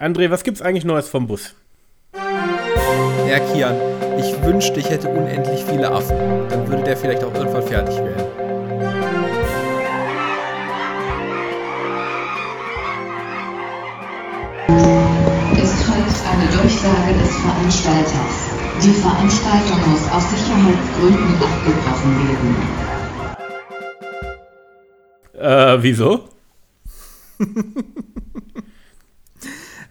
André, was gibt's eigentlich Neues vom Bus? Ja, Kian, ich wünschte, ich hätte unendlich viele Affen. Dann würde der vielleicht auch irgendwann fertig werden. Es folgt eine Durchsage des Veranstalters. Die Veranstaltung muss aus Sicherheitsgründen abgebrochen werden. Äh, wieso?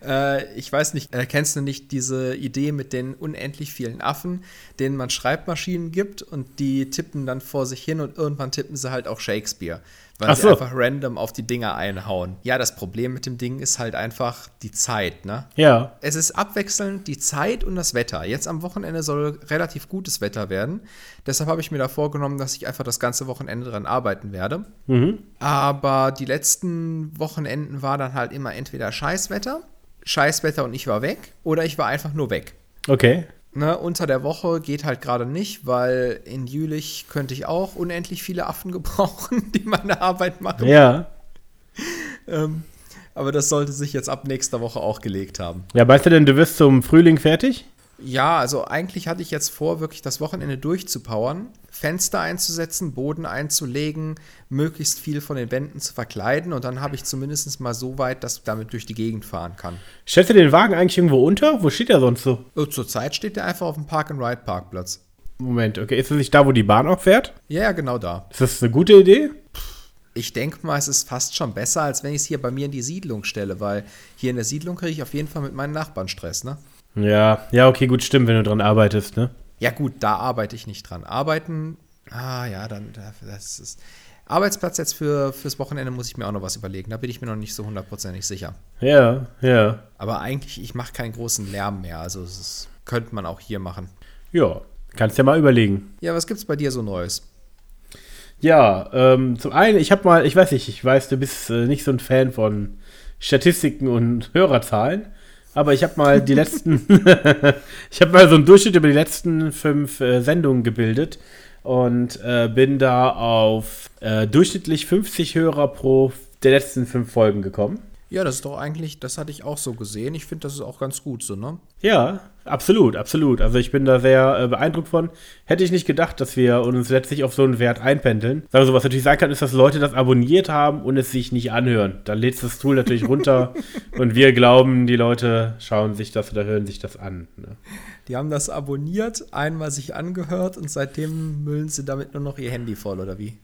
Äh, ich weiß nicht, äh, kennst du nicht diese Idee mit den unendlich vielen Affen, denen man Schreibmaschinen gibt und die tippen dann vor sich hin und irgendwann tippen sie halt auch Shakespeare, weil Ach sie so. einfach random auf die Dinger einhauen. Ja, das Problem mit dem Ding ist halt einfach die Zeit, ne? Ja. Es ist abwechselnd die Zeit und das Wetter. Jetzt am Wochenende soll relativ gutes Wetter werden. Deshalb habe ich mir da vorgenommen, dass ich einfach das ganze Wochenende dran arbeiten werde. Aber die letzten Wochenenden war dann halt immer entweder Scheißwetter, Scheißwetter und ich war weg, oder ich war einfach nur weg. Okay. Ne, unter der Woche geht halt gerade nicht, weil in Jülich könnte ich auch unendlich viele Affen gebrauchen, die meine Arbeit machen. Ja. Ähm, aber das sollte sich jetzt ab nächster Woche auch gelegt haben. Ja, weißt du denn, du wirst zum Frühling fertig? Ja, also eigentlich hatte ich jetzt vor, wirklich das Wochenende durchzupowern, Fenster einzusetzen, Boden einzulegen, möglichst viel von den Wänden zu verkleiden und dann habe ich zumindest mal so weit, dass ich damit durch die Gegend fahren kann. Stellst du den Wagen eigentlich irgendwo unter? Wo steht er sonst so? Oh, Zurzeit steht der einfach auf dem Park-and-Ride-Parkplatz. Moment, okay. Ist das nicht da, wo die Bahn auch fährt? Ja, ja, genau da. Ist das eine gute Idee? Ich denke mal, es ist fast schon besser, als wenn ich es hier bei mir in die Siedlung stelle, weil hier in der Siedlung kriege ich auf jeden Fall mit meinen Nachbarn Stress, ne? Ja, ja, okay, gut, stimmt, wenn du dran arbeitest, ne? Ja, gut, da arbeite ich nicht dran. Arbeiten, ah ja, dann, das ist. Arbeitsplatz jetzt für, fürs Wochenende muss ich mir auch noch was überlegen. Da bin ich mir noch nicht so hundertprozentig sicher. Ja, ja. Aber eigentlich, ich mache keinen großen Lärm mehr. Also, ist, könnte man auch hier machen. Ja, kannst ja mal überlegen. Ja, was gibt's bei dir so Neues? Ja, ähm, zum einen, ich habe mal, ich weiß nicht, ich weiß, du bist äh, nicht so ein Fan von Statistiken und Hörerzahlen, aber ich habe mal die letzten, ich habe mal so einen Durchschnitt über die letzten fünf äh, Sendungen gebildet und äh, bin da auf äh, durchschnittlich 50 Hörer pro der letzten fünf Folgen gekommen. Ja, das ist doch eigentlich, das hatte ich auch so gesehen. Ich finde, das ist auch ganz gut so, ne? Ja, absolut, absolut. Also ich bin da sehr äh, beeindruckt von. Hätte ich nicht gedacht, dass wir uns letztlich auf so einen Wert einpendeln. Also was natürlich sein kann, ist, dass Leute das abonniert haben und es sich nicht anhören. Dann lädt das Tool natürlich runter und wir glauben, die Leute schauen sich das oder hören sich das an. Ne? Die haben das abonniert, einmal sich angehört und seitdem müllen sie damit nur noch ihr Handy voll, oder wie?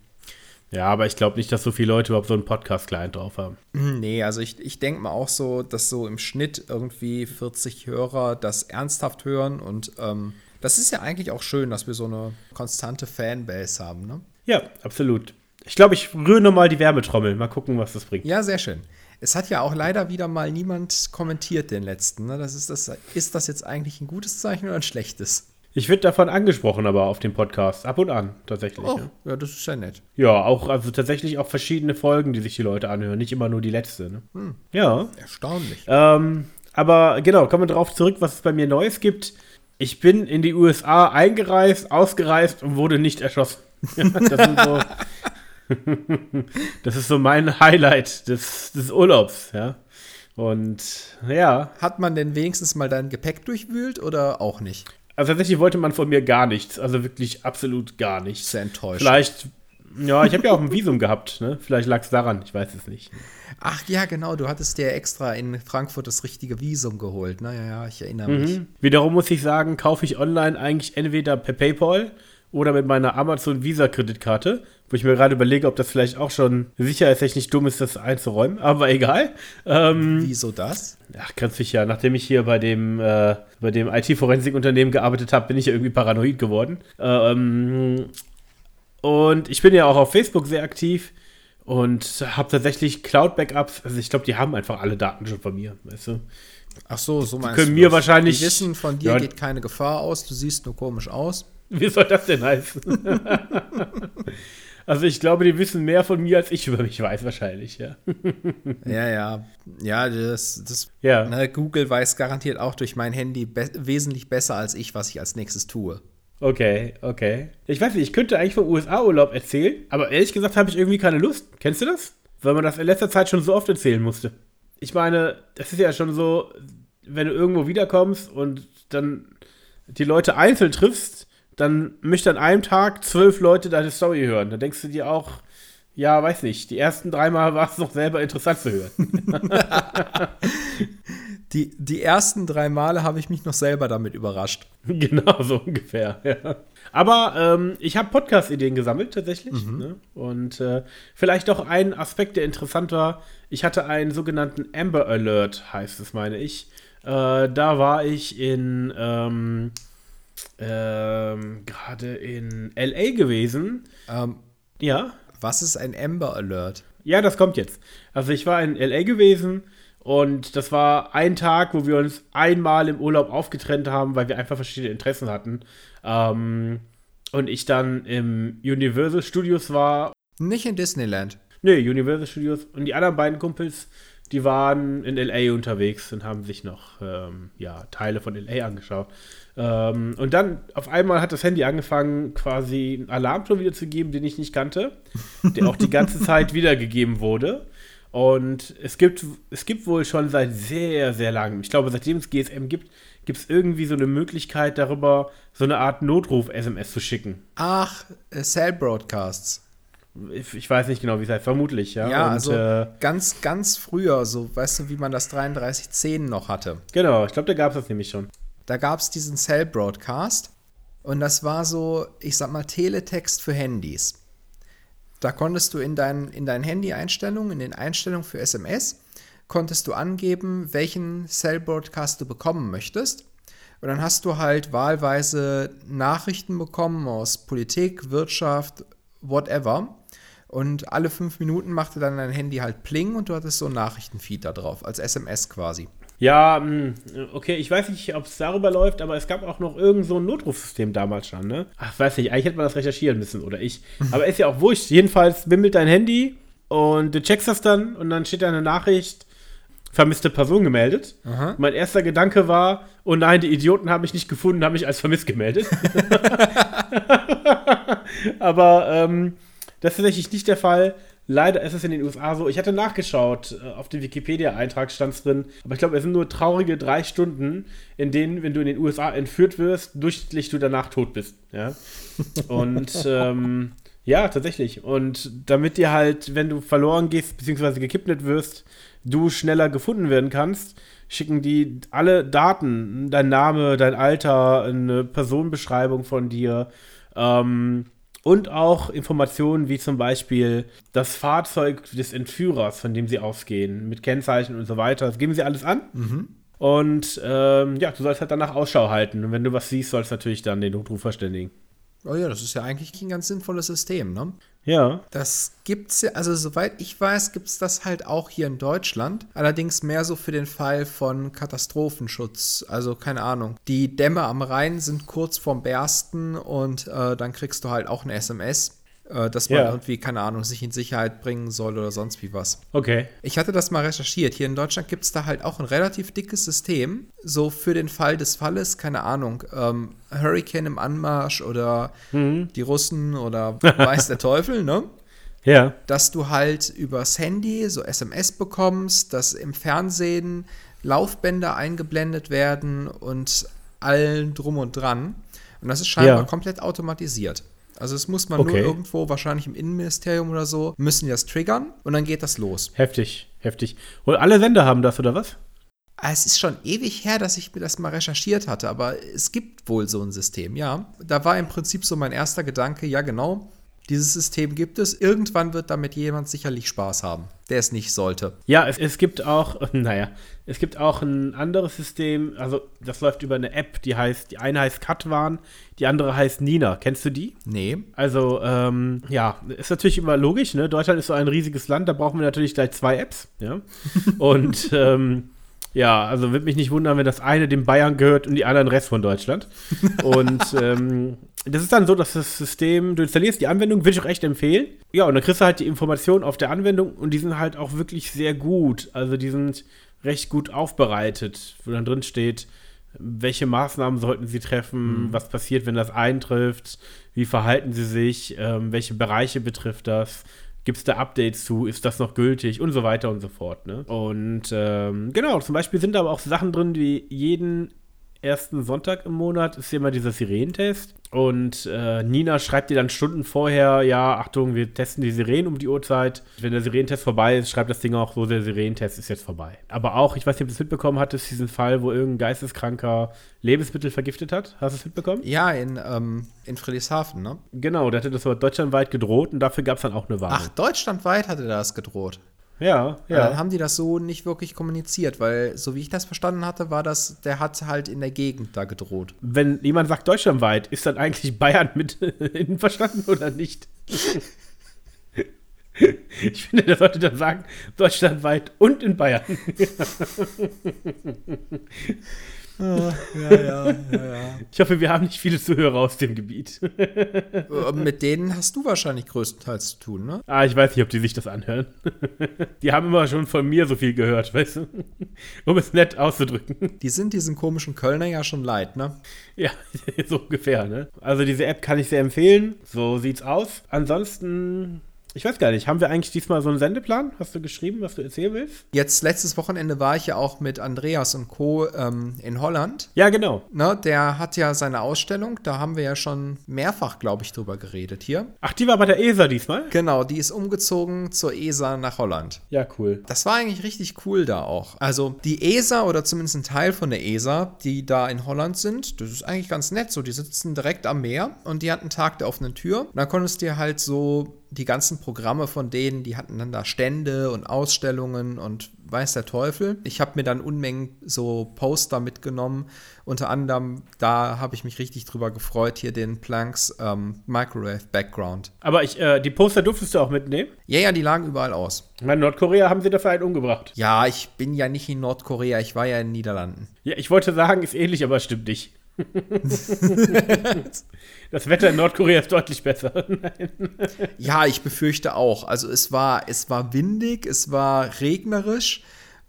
Ja, aber ich glaube nicht, dass so viele Leute überhaupt so einen Podcast-Client drauf haben. Nee, also ich, ich denke mal auch so, dass so im Schnitt irgendwie 40 Hörer das ernsthaft hören und ähm, das ist ja eigentlich auch schön, dass wir so eine konstante Fanbase haben, ne? Ja, absolut. Ich glaube, ich rühre nochmal die Wärmetrommel. Mal gucken, was das bringt. Ja, sehr schön. Es hat ja auch leider wieder mal niemand kommentiert, den letzten. Ne? Das ist, das, ist das jetzt eigentlich ein gutes Zeichen oder ein schlechtes? Ich werde davon angesprochen, aber auf dem Podcast. Ab und an, tatsächlich. Oh, Ja. ja, das ist ja nett. ja, auch, also tatsächlich auch verschiedene Folgen, die sich die Leute anhören. Nicht immer nur die letzte. Ne? Ja. Erstaunlich. Ähm, aber genau, kommen wir drauf zurück, was es bei mir Neues gibt. Ich bin in die USA eingereist, ausgereist und wurde nicht erschossen. das, sind so, das ist so mein Highlight des, des Urlaubs, ja. Und ja, Hat man denn wenigstens mal dein Gepäck durchwühlt oder auch nicht? Also tatsächlich wollte man von mir gar nichts. Also wirklich absolut gar nichts. Sehr enttäuscht. Vielleicht, ja, ich habe ja auch ein Visum gehabt, ne? Vielleicht lag es daran, ich weiß es nicht. Ach ja, genau, du hattest dir extra in Frankfurt das richtige Visum geholt. Na ja, ja, ich erinnere mich. Mhm. Wiederum muss ich sagen, kaufe ich online eigentlich entweder per PayPal oder mit meiner Amazon Visa Kreditkarte, wo ich mir gerade überlege, ob das vielleicht auch schon sicherheitstechnisch dumm ist, das einzuräumen, aber egal. Ähm, Wieso das? ach, ganz sicher, nachdem ich hier bei dem, äh, bei dem IT-Forensik-Unternehmen gearbeitet habe, bin ich ja irgendwie paranoid geworden. Ähm, und ich bin ja auch auf Facebook sehr aktiv und habe tatsächlich Cloud-Backups. Also ich glaube, die haben einfach alle Daten schon von mir, weißt du? Ach so, so meinst können du mir das. wahrscheinlich- Die wissen, von dir Ja. geht keine Gefahr aus, du siehst nur komisch aus. Wie soll das denn heißen? also ich glaube, die wissen mehr von mir, als ich über mich weiß, wahrscheinlich, ja. Ja, ja. Ja, das, das Ja. ne, Google weiß garantiert auch durch mein Handy be wesentlich besser als ich, was ich als nächstes tue. Okay, okay. Ich weiß nicht, ich könnte eigentlich vom USA-Urlaub erzählen, aber ehrlich gesagt habe ich irgendwie keine Lust. Kennst du das? Weil man das in letzter Zeit schon so oft erzählen musste. ich meine, das ist ja schon so, wenn du irgendwo wiederkommst und dann die Leute einzeln triffst, dann möchte an einem Tag zwölf Leute deine Story hören. Da denkst du dir auch, ja, weiß nicht, die ersten dreimal war es doch selber interessant zu hören. die, die ersten drei Male habe ich mich noch selber damit überrascht. Genau, so ungefähr, ja. Aber ähm, ich habe Podcast-Ideen gesammelt tatsächlich. Mhm. Ne? Und äh, vielleicht auch ein Aspekt, der interessant war. Ich hatte einen sogenannten Amber Alert, heißt es, meine ich. Äh, da war ich in ähm, ähm, gerade in LA gewesen. Ähm, ja. Was ist ein Amber Alert? Ja, das kommt jetzt. Also ich war in LA gewesen und das war ein Tag, wo wir uns einmal im Urlaub aufgetrennt haben, weil wir einfach verschiedene Interessen hatten. Ähm, und ich dann im Universal Studios war. Nicht in Disneyland. Nee, Universal Studios. Und die anderen beiden Kumpels, die waren in LA unterwegs und haben sich noch ähm, ja, Teile von LA angeschaut. Ähm, und dann auf einmal hat das Handy angefangen, quasi einen Alarmton wiederzugeben, den ich nicht kannte, der auch die ganze Zeit wiedergegeben wurde. Und es gibt, es gibt wohl schon seit sehr, sehr langem, ich glaube, seitdem es GSM gibt, gibt es irgendwie so eine Möglichkeit, darüber so eine Art Notruf-SMS zu schicken. Ach, äh, Cell Broadcasts. Ich, ich, weiß nicht genau, wie es heißt, vermutlich, ja. Ja, Und, also äh, ganz, ganz früher, so, weißt du, wie man das 3310 noch hatte. Genau, ich glaube, da gab es das nämlich schon. Da gab es diesen Cell Broadcast und das war so, ich sag mal, Teletext für Handys. Da konntest du in, dein, in deinen Handy-Einstellungen, in den Einstellungen für SMS, konntest du angeben, welchen Cell Broadcast du bekommen möchtest. Und dann hast du halt wahlweise Nachrichten bekommen aus Politik, Wirtschaft, whatever. Und alle fünf Minuten machte dann dein Handy halt Pling und du hattest so einen Nachrichtenfeed da drauf, als SMS quasi. Ja, hm, okay, ich weiß nicht, ob es darüber läuft, aber es gab auch noch irgend so ein Notrufsystem damals schon, ne? Ach, weiß nicht, eigentlich hätte man das recherchieren müssen, oder ich. Aber ist ja auch wurscht. Jedenfalls bimmelt dein Handy und du checkst das dann und dann steht da eine Nachricht, vermisste Person gemeldet. Aha. Mein erster Gedanke war, oh nein, die Idioten haben mich nicht gefunden, haben mich als vermisst gemeldet. aber ähm, das ist tatsächlich nicht der Fall. Leider ist es in den USA so. Ich hatte nachgeschaut, äh, auf dem Wikipedia-Eintrag stand es drin, aber ich glaube, es sind nur traurige drei Stunden, in denen, wenn du in den USA entführt wirst, durchschnittlich du danach tot bist. Ja. Und ähm, ja, tatsächlich. Und damit dir halt, wenn du verloren gehst, beziehungsweise gekidnappt wirst, du schneller gefunden werden kannst, schicken die alle Daten, dein Name, dein Alter, eine Personenbeschreibung von dir, ähm, und auch Informationen wie zum Beispiel das Fahrzeug des Entführers, von dem sie ausgehen, mit Kennzeichen und so weiter. Das geben sie alles an. Mhm. Und ähm, ja, du sollst halt danach Ausschau halten. Und wenn du was siehst, sollst du natürlich dann den Notruf verständigen. Oh ja, das ist ja eigentlich ein ganz sinnvolles System, ne? Ja. Das gibt's ja, also soweit ich weiß, gibt es das halt auch hier in Deutschland. Allerdings mehr so für den Fall von Katastrophenschutz. Also keine Ahnung. Die Dämme am Rhein sind kurz vorm Bersten und äh, dann kriegst du halt auch eine SMS äh, dass man ja. irgendwie, keine Ahnung, sich in Sicherheit bringen soll oder sonst wie was. Okay. Ich hatte das mal recherchiert. Hier in Deutschland gibt es da halt auch ein relativ dickes System, so für den Fall des Falles, keine Ahnung, ähm, Hurricane im Anmarsch oder mhm. die Russen oder weiß der Teufel, ne? Ja. Dass du halt übers Handy so SMS bekommst, dass im Fernsehen Laufbänder eingeblendet werden und allen drum und dran. Und das ist scheinbar ja. komplett automatisiert. Also es muss man okay. nur irgendwo, wahrscheinlich im Innenministerium oder so, müssen die das triggern und dann geht das los. Heftig, heftig. Und alle Sender haben das, oder was? Ah, es ist schon ewig her, dass ich mir das mal recherchiert hatte, aber es gibt wohl so ein System, ja. Da war im Prinzip so mein erster Gedanke, ja genau, dieses System gibt es. Irgendwann wird damit jemand sicherlich Spaß haben, der es nicht sollte. Ja, es, es gibt auch, naja, es gibt auch ein anderes System, also das läuft über eine App, die heißt, die eine heißt Katwan, die andere heißt Nina. Kennst du die? Nee. Also, ähm, ja, ist natürlich immer logisch, ne? Deutschland ist so ein riesiges Land, da brauchen wir natürlich gleich zwei Apps, ja. Und, ähm, ja, also würde mich nicht wundern, wenn das eine dem Bayern gehört und die anderen Rest von Deutschland. Und ähm, das ist dann so, dass das System, du installierst die Anwendung, würde ich auch echt empfehlen. Ja, und dann kriegst du halt die Informationen auf der Anwendung und die sind halt auch wirklich sehr gut. Also die sind recht gut aufbereitet, wo dann drin steht, welche Maßnahmen sollten sie treffen, mhm. was passiert, wenn das eintrifft, wie verhalten sie sich, ähm, welche Bereiche betrifft das, Gibt es da Updates zu? Ist das noch gültig? Und so weiter und so fort. Ne? Und ähm, genau, zum Beispiel sind da aber auch Sachen drin, wie jeden ersten Sonntag im Monat ist hier immer dieser Sirenentest. Und äh, Nina schreibt dir dann Stunden vorher, ja, Achtung, wir testen die Sirenen um die Uhrzeit. Wenn der Sirenentest vorbei ist, schreibt das Ding auch so, der Sirenentest ist jetzt vorbei. Aber auch, ich weiß nicht, ob du es mitbekommen hattest, diesen Fall, wo irgendein Geisteskranker Lebensmittel vergiftet hat. Hast du es mitbekommen? Ja, in, ähm, in Friedrichshafen, ne? Genau, da hatte das aber deutschlandweit gedroht und dafür gab es dann auch eine Warnung. Ach, deutschlandweit hatte das gedroht. Ja, ja. Dann haben die das so nicht wirklich kommuniziert, weil, so wie ich das verstanden hatte, war das, der hat halt in der Gegend da gedroht. Wenn jemand sagt deutschlandweit, ist dann eigentlich Bayern mit verstanden oder nicht? Ich finde, der sollte dann sagen, deutschlandweit und in Bayern. Ja, ja, ja, ja, Ich hoffe, wir haben nicht viele Zuhörer aus dem Gebiet. Äh, mit denen hast du wahrscheinlich größtenteils zu tun, ne? Ah, ich weiß nicht, ob die sich das anhören. Die haben immer schon von mir so viel gehört, weißt du? Um es nett auszudrücken. Die sind diesen komischen Kölner ja schon leid, ne? Ja, so ungefähr, ne? Also diese App kann ich sehr empfehlen. So sieht's aus. Ansonsten ich weiß gar nicht, haben wir eigentlich diesmal so einen Sendeplan? Hast du geschrieben, was du erzählen willst? Jetzt, letztes Wochenende war ich ja auch mit Andreas und Co. Ähm, in Holland. Ja, genau. Ne, der hat ja seine Ausstellung, da haben wir ja schon mehrfach, glaube ich, drüber geredet hier. Ach, die war bei der ESA diesmal? Genau, die ist umgezogen zur ESA nach Holland. Ja, cool. Das war eigentlich richtig cool da auch. Also die ESA oder zumindest ein Teil von der ESA, die da in Holland sind, das ist eigentlich ganz nett. So, die sitzen direkt am Meer und die hatten einen Tag der offenen Tür. Und da konntest du dir halt so die ganzen Programme von denen, die hatten dann da Stände und Ausstellungen und weiß der Teufel. Ich habe mir dann Unmengen so Poster mitgenommen. Unter anderem, da habe ich mich richtig drüber gefreut, hier den Planks ähm, Microwave Background. Aber ich, äh, die Poster durftest du auch mitnehmen? Ja, ja, die lagen überall aus. In Nordkorea haben sie dafür einen umgebracht. Ja, ich bin ja nicht in Nordkorea, ich war ja in den Niederlanden. Ja, ich wollte sagen, ist ähnlich, aber stimmt nicht. das Wetter in Nordkorea ist deutlich besser. ja, ich befürchte auch. Also es war, es war windig, es war regnerisch.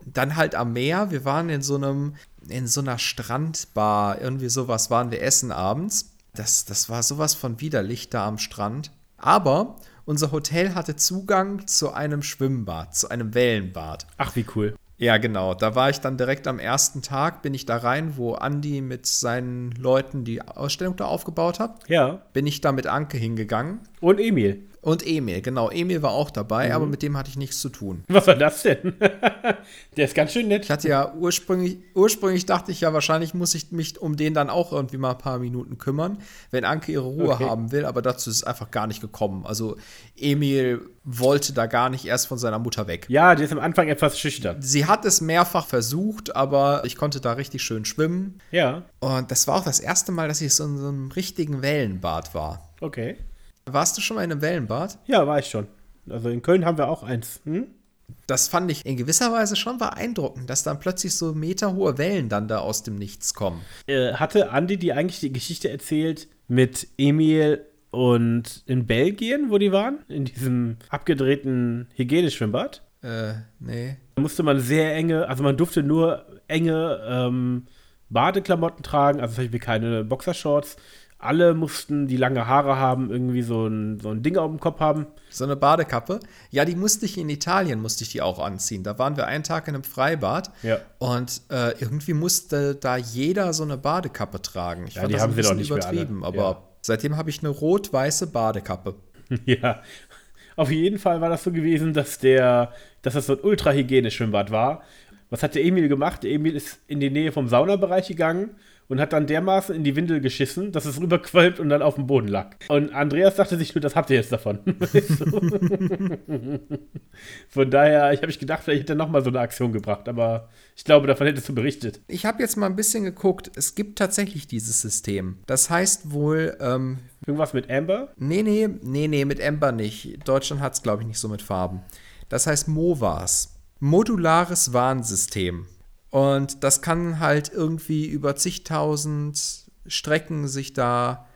Dann halt am Meer. Wir waren in so einem, in so einer Strandbar. Irgendwie sowas waren wir essen abends. Das, das war sowas von widerlich da am Strand. Aber unser Hotel hatte Zugang zu einem Schwimmbad, zu einem Wellenbad. Ach, wie cool. Ja, genau. Da war ich dann direkt am ersten Tag, bin ich da rein, wo Andi mit seinen Leuten die Ausstellung da aufgebaut hat. Ja. Bin ich da mit Anke hingegangen. Und Emil. Und Emil, genau. Emil war auch dabei, mhm. aber mit dem hatte ich nichts zu tun. Was war das denn? Der ist ganz schön nett. Ich hatte ja ursprünglich, ursprünglich dachte ich ja, wahrscheinlich muss ich mich um den dann auch irgendwie mal ein paar Minuten kümmern, wenn Anke ihre Ruhe okay. haben will, aber dazu ist es einfach gar nicht gekommen. Also Emil wollte da gar nicht erst von seiner Mutter weg. Ja, die ist am Anfang etwas schüchtern. Sie hat es mehrfach versucht, aber ich konnte da richtig schön schwimmen. Ja. Und das war auch das erste Mal, dass ich so in so einem richtigen Wellenbad war. Okay. Warst du schon mal in einem Wellenbad? Ja, war ich schon. Also in Köln haben wir auch eins. Hm? Das fand ich in gewisser Weise schon beeindruckend, dass dann plötzlich so meterhohe Wellen dann da aus dem Nichts kommen. Äh, hatte Andi die eigentlich die Geschichte erzählt mit Emil und in Belgien, wo die waren? In diesem abgedrehten Hygieneschwimmbad? Äh, nee. Da musste man sehr enge, also man durfte nur enge ähm, Badeklamotten tragen, also zum Beispiel keine Boxershorts alle mussten die lange Haare haben, irgendwie so ein, so ein Ding auf dem Kopf haben. So eine Badekappe. Ja, die musste ich in Italien, musste ich die auch anziehen. Da waren wir einen Tag in einem Freibad. Ja. Und äh, irgendwie musste da jeder so eine Badekappe tragen. Ich ja, fand die das haben ein bisschen übertrieben, aber ja. seitdem habe ich eine rot-weiße Badekappe. Ja. Auf jeden Fall war das so gewesen, dass der, dass das so ein ultra Schwimmbad war. Was hat der Emil gemacht? Der Emil ist in die Nähe vom Saunabereich gegangen und hat dann dermaßen in die Windel geschissen, dass es rüberquollt und dann auf dem Boden lag. Und Andreas dachte sich nur, das habt ihr jetzt davon. Von daher, ich habe ich gedacht, vielleicht hätte er nochmal so eine Aktion gebracht, aber ich glaube, davon hättest du berichtet. Ich habe jetzt mal ein bisschen geguckt. Es gibt tatsächlich dieses System. Das heißt wohl. Ähm, Irgendwas mit Amber? Nee, nee, nee, nee, mit Amber nicht. Deutschland hat es, glaube ich, nicht so mit Farben. Das heißt MOVAS. Modulares Warnsystem. Und das kann halt irgendwie über zigtausend Strecken sich da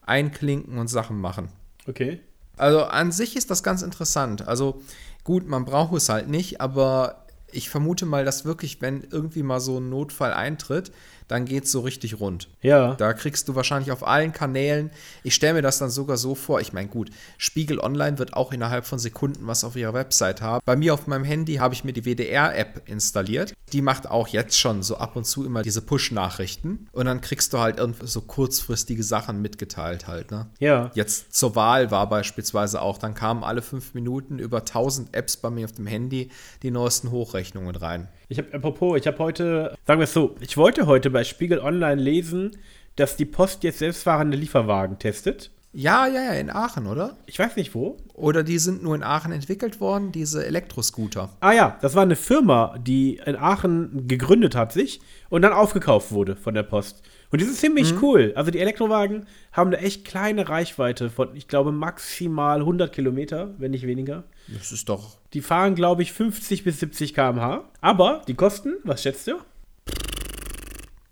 einklinken und Sachen machen. Okay. Also an sich ist das ganz interessant. Also gut, man braucht es halt nicht, aber Ich vermute mal, dass wirklich, wenn irgendwie mal so ein Notfall eintritt, dann geht es so richtig rund. Ja. Da kriegst du wahrscheinlich auf allen Kanälen, ich stelle mir das dann sogar so vor, ich meine, gut, Spiegel Online wird auch innerhalb von Sekunden was auf ihrer Website haben. Bei mir auf meinem Handy habe ich mir die WDR-App installiert. Die macht auch jetzt schon so ab und zu immer diese Push-Nachrichten. Und dann kriegst du halt irgendwie so kurzfristige Sachen mitgeteilt halt, ne? Ja. Jetzt zur Wahl war beispielsweise auch, dann kamen alle fünf Minuten über 1000 Apps bei mir auf dem Handy die neuesten Hochrechnungen rein. Ich habe, apropos, ich habe heute, sagen wir es so, ich wollte heute bei Spiegel Online lesen, dass die Post jetzt selbstfahrende Lieferwagen testet. Ja, ja, ja, in Aachen, oder? Ich weiß nicht wo. Oder die sind nur in Aachen entwickelt worden, diese Elektroscooter. Ah ja, das war eine Firma, die in Aachen gegründet hat sich und dann aufgekauft wurde von der Post. Und die sind ziemlich cool. Also die Elektrowagen haben eine echt kleine Reichweite von, ich glaube, maximal 100 Kilometer, wenn nicht weniger. Das ist doch. Die fahren, glaube ich, 50 bis 70 km/h. Aber die kosten, was schätzt du?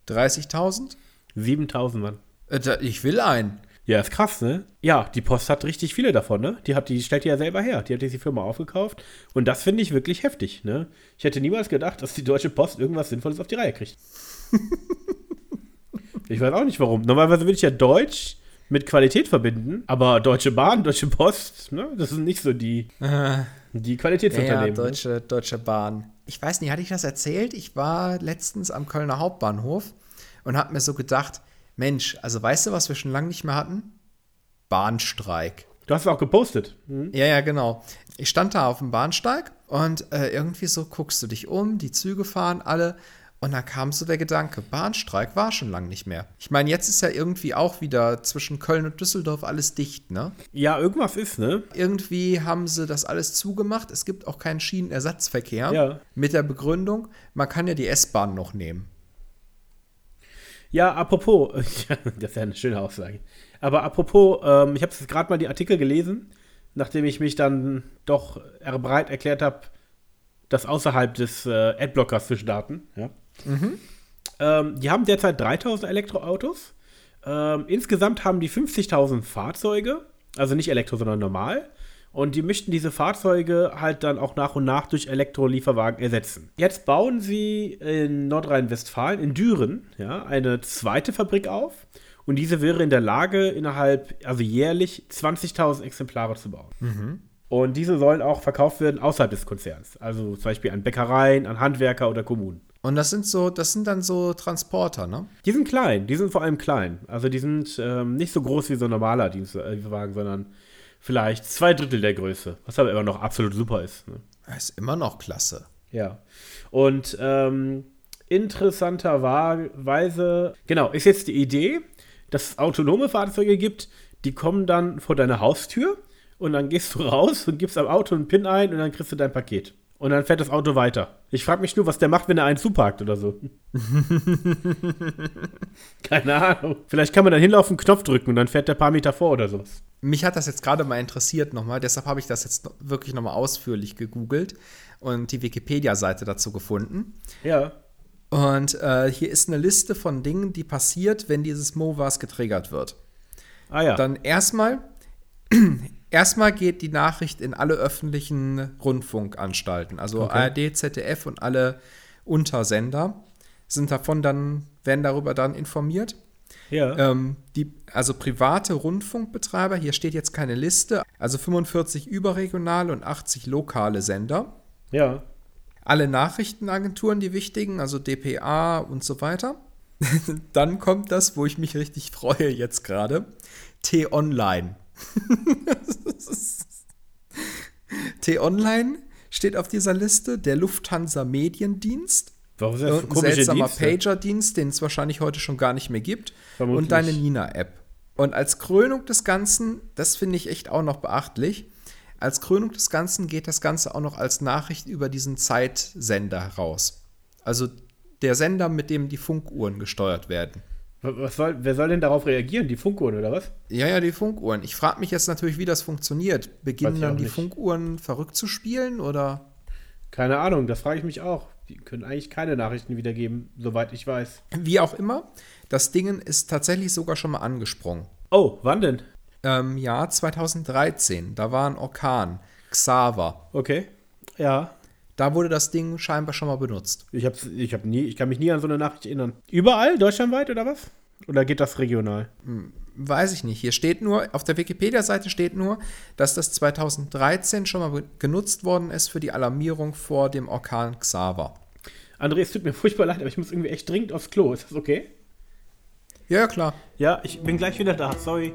30.000? 7000 Mann. Äh, ich will einen. Ja, ist krass, ne? Ja, die Post hat richtig viele davon, ne? Die, hat, die stellt die ja selber her. Die hat diese Firma aufgekauft. Und das finde ich wirklich heftig, ne? Ich hätte niemals gedacht, dass die Deutsche Post irgendwas Sinnvolles auf die Reihe kriegt. ich weiß auch nicht warum. Normalerweise würde ich ja Deutsch mit Qualität verbinden, aber Deutsche Bahn, Deutsche Post, ne? Das sind nicht so die, die Ja, Qualitätsunternehmen. ne? Deutsche, Deutsche Bahn. Ich weiß nicht, hatte ich das erzählt? Ich war letztens am Kölner Hauptbahnhof und habe mir so gedacht, Mensch, also weißt du, was wir schon lange nicht mehr hatten? Bahnstreik. Du hast es auch gepostet. Hm? Ja, ja, genau. Ich stand da auf dem Bahnsteig und äh, irgendwie so guckst du dich um, die Züge fahren alle. Und dann kam so der Gedanke, Bahnstreik war schon lange nicht mehr. Ich meine, jetzt ist ja irgendwie auch wieder zwischen Köln und Düsseldorf alles dicht, ne? Ja, irgendwas ist, ne? Irgendwie haben sie das alles zugemacht. Es gibt auch keinen Schienenersatzverkehr. Ja. Mit der Begründung, man kann ja die S-Bahn noch nehmen. Ja, apropos, das ist ja eine schöne Aussage. Aber apropos, ähm, ich habe jetzt gerade mal die Artikel gelesen, nachdem ich mich dann doch er- bereit erklärt habe, das außerhalb des äh, Adblockers zu starten. Ja. Ähm, die haben derzeit 3000 Elektroautos. Ähm, insgesamt haben die 50.000 Fahrzeuge, also nicht Elektro, sondern normal. Und die möchten diese Fahrzeuge halt dann auch nach und nach durch Elektrolieferwagen ersetzen. Jetzt bauen sie in Nordrhein-Westfalen, in Düren, ja, eine zweite Fabrik auf. Und diese wäre in der Lage, innerhalb, also jährlich 20.000 Exemplare zu bauen. Und diese sollen auch verkauft werden außerhalb des Konzerns. Also zum Beispiel an Bäckereien, an Handwerker oder Kommunen. Und das sind so, das sind dann so Transporter, ne? Die sind klein, die sind vor allem klein. Also die sind ähm, nicht so groß wie so ein normaler Dienstwagen, sondern vielleicht zwei Drittel der Größe. Was aber immer noch absolut super ist. Ne? Das ist immer noch klasse. Ja. Und ähm, interessanterweise, genau, ist jetzt die Idee, dass es autonome Fahrzeuge gibt, die kommen dann vor deine Haustür und dann gehst du raus und gibst am Auto einen PIN ein und dann kriegst du dein Paket. Und dann fährt das Auto weiter. Ich frage mich nur, was der macht, wenn er einen zuparkt oder so. Keine Ahnung. Vielleicht kann man dann hinlaufen, Knopf drücken und dann fährt der paar Meter vor oder sowas. Mich hat das jetzt gerade mal interessiert nochmal, deshalb habe ich das jetzt wirklich nochmal ausführlich gegoogelt und die Wikipedia-Seite dazu gefunden. Ja. Und äh, hier ist eine Liste von Dingen, die passiert, wenn dieses MOVAS getriggert wird. Ah ja. Dann erstmal, erstmal geht die Nachricht in alle öffentlichen Rundfunkanstalten, also Okay. ARD, ZDF und alle Untersender sind davon dann, werden darüber dann informiert. ja. Ähm, die, also private Rundfunkbetreiber, hier steht jetzt keine Liste, also 45 überregionale und 80 lokale Sender. ja. Alle Nachrichtenagenturen, die wichtigen, also DPA und so weiter. Dann kommt das, wo ich mich richtig freue jetzt gerade. T-Online. T-Online steht auf dieser Liste, der Lufthansa Mediendienst. Warum ist das komische seltsamer Dienste? Pager-Dienst, den es wahrscheinlich heute schon gar nicht mehr gibt. Vermutlich. Und deine Nina-App. Und als Krönung des Ganzen, das finde ich echt auch noch beachtlich, als Krönung des Ganzen geht das Ganze auch noch als Nachricht über diesen Zeitsender heraus. Also der Sender, mit dem die Funkuhren gesteuert werden. Was soll, wer soll denn darauf reagieren? Die Funkuhren oder was? Ja, ja, die Funkuhren. Ich frage mich jetzt natürlich, wie das funktioniert. Beginnen dann die nicht. Funkuhren verrückt zu spielen oder? Keine Ahnung, das frage ich mich auch. Die können eigentlich keine Nachrichten wiedergeben, soweit ich weiß. Wie auch immer, das Ding ist tatsächlich sogar schon mal angesprungen. Oh, wann denn? Ähm, Jahr 2013, da war ein Orkan, Xaver. Okay. Ja. Da wurde das Ding scheinbar schon mal benutzt. Ich, hab's, ich, hab nie, ich kann mich nie an so eine Nachricht erinnern. Überall, deutschlandweit oder was? Oder geht das regional? Weiß ich nicht. Hier steht nur, auf der Wikipedia-Seite steht nur, dass das 2013 schon mal genutzt worden ist für die Alarmierung vor dem Orkan Xaver. André, es tut mir furchtbar leid, aber ich muss irgendwie echt dringend aufs Klo. Ist das okay? Ja, klar. Ja, ich bin gleich wieder da. Sorry.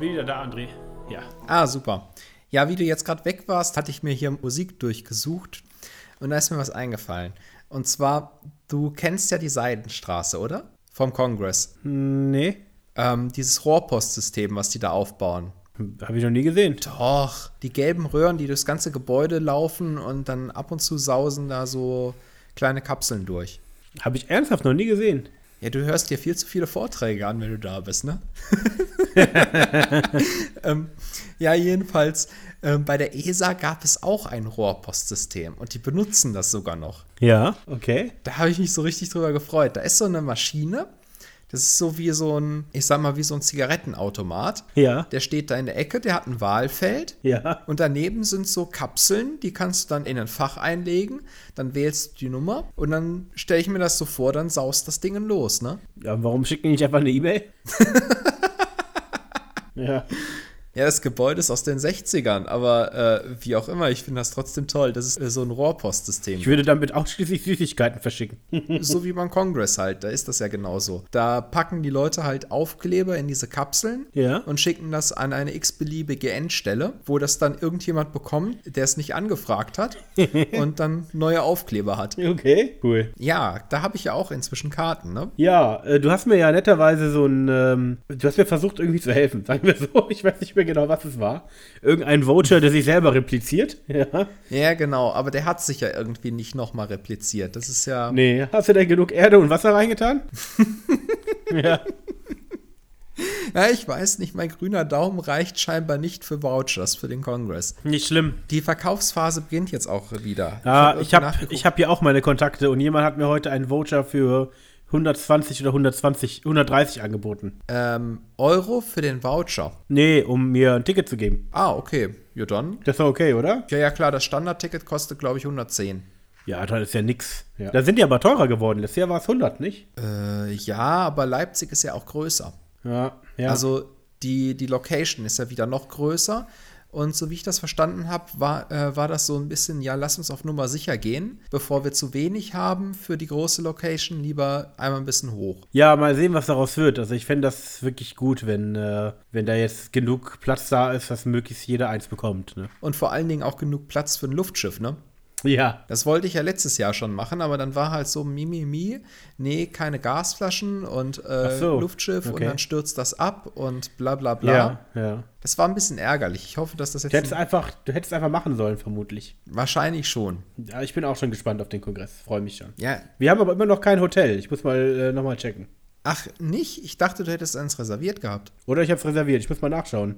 Wieder da, André. Ja. Ah, super. Ja, wie du jetzt gerade weg warst, hatte ich mir hier Musik durchgesucht und da ist mir was eingefallen. Und zwar, du kennst ja die Seidenstraße, oder? Vom Kongress. Nee. Ähm, dieses Rohrpostsystem, was die da aufbauen. Habe ich noch nie gesehen. Doch, die gelben Röhren, die durchs ganze Gebäude laufen und dann ab und zu sausen da so kleine Kapseln durch. Habe ich ernsthaft noch nie gesehen. Ja, du hörst dir viel zu viele Vorträge an, wenn du da bist, ne? ähm, ja, jedenfalls, ähm, bei der ESA gab es auch ein Rohrpostsystem und die benutzen das sogar noch. Ja, okay. Da habe ich mich so richtig drüber gefreut. Da ist so eine Maschine, das ist so wie so ein, ich sag mal, wie so ein Zigarettenautomat. Ja. Der steht da in der Ecke, der hat ein Wahlfeld. Ja. Und daneben sind so Kapseln, die kannst du dann in ein Fach einlegen. Dann wählst du die Nummer und dann stelle ich mir das so vor, dann saust das Ding los, ne? Ja, warum schicken die nicht einfach eine E-Mail? ja. Ja, das Gebäude ist aus den 60ern, aber äh, wie auch immer, ich finde das trotzdem toll. Das ist äh, so ein Rohrpostsystem. Ich würde damit ausschließlich Süßigkeiten verschicken. so wie beim Kongress halt, da ist das ja genauso. Da packen die Leute halt Aufkleber in diese Kapseln Ja. und schicken das an eine x-beliebige Endstelle, wo das dann irgendjemand bekommt, der es nicht angefragt hat und dann neue Aufkleber hat. Okay, cool. Ja, da habe ich ja auch inzwischen Karten, ne? Ja, äh, du hast mir ja netterweise so ein, ähm, du hast mir versucht irgendwie zu helfen, sagen wir so. Ich weiß nicht mehr genau, was es war. Irgendein Voucher, der sich selber repliziert. Ja. Ja, genau, aber der hat sich ja irgendwie nicht nochmal repliziert. Das ist ja. Nee, hast du denn genug Erde und Wasser reingetan? ja. Ja, ich weiß nicht, mein grüner Daumen reicht scheinbar nicht für Vouchers für den Kongress. Nicht schlimm. Die Verkaufsphase beginnt jetzt auch wieder. Hab ich habe ich hab hier auch meine Kontakte und jemand hat mir heute einen Voucher für 120 oder 120, 130 angeboten. ähm, Euro für den Voucher. Nee, um mir ein Ticket zu geben. Ah, okay. Ja, dann. Das war okay, oder? Ja, ja, klar, das Standardticket kostet, glaube ich, 110. Ja, das ist ja nix. Ja. Da sind die aber teurer geworden. Letztes Jahr war es 100, nicht? Äh, ja, aber Leipzig ist ja auch größer. Ja, ja. Also die, die Location ist ja wieder noch größer. Und so wie ich das verstanden habe, war, äh, war das so ein bisschen, ja, lass uns auf Nummer sicher gehen. Bevor wir zu wenig haben für die große Location, lieber einmal ein bisschen hoch. Ja, mal sehen, was daraus wird. Also ich fände das wirklich gut, wenn, äh, wenn da jetzt genug Platz da ist, dass möglichst jeder eins bekommt. Ne? Und vor allen Dingen auch genug Platz für ein Luftschiff, ne? Ja. Das wollte ich ja letztes Jahr schon machen, aber dann war halt so Mimimi, mi, mi, nee, keine Gasflaschen und äh, so, Luftschiff und okay. dann stürzt das ab und bla bla bla. Ja, ja. Das war ein bisschen ärgerlich. Ich hoffe, dass das Du hättest, jetzt einfach, du hättest einfach machen sollen, vermutlich. wahrscheinlich schon. Ja, ich bin auch schon gespannt auf den Kongress. Freue mich schon. Ja. Wir haben aber immer noch kein Hotel. Ich muss mal äh, nochmal checken. Ach, nicht? Ich dachte, du hättest eins reserviert gehabt. Oder ich habe es reserviert. Ich muss mal nachschauen.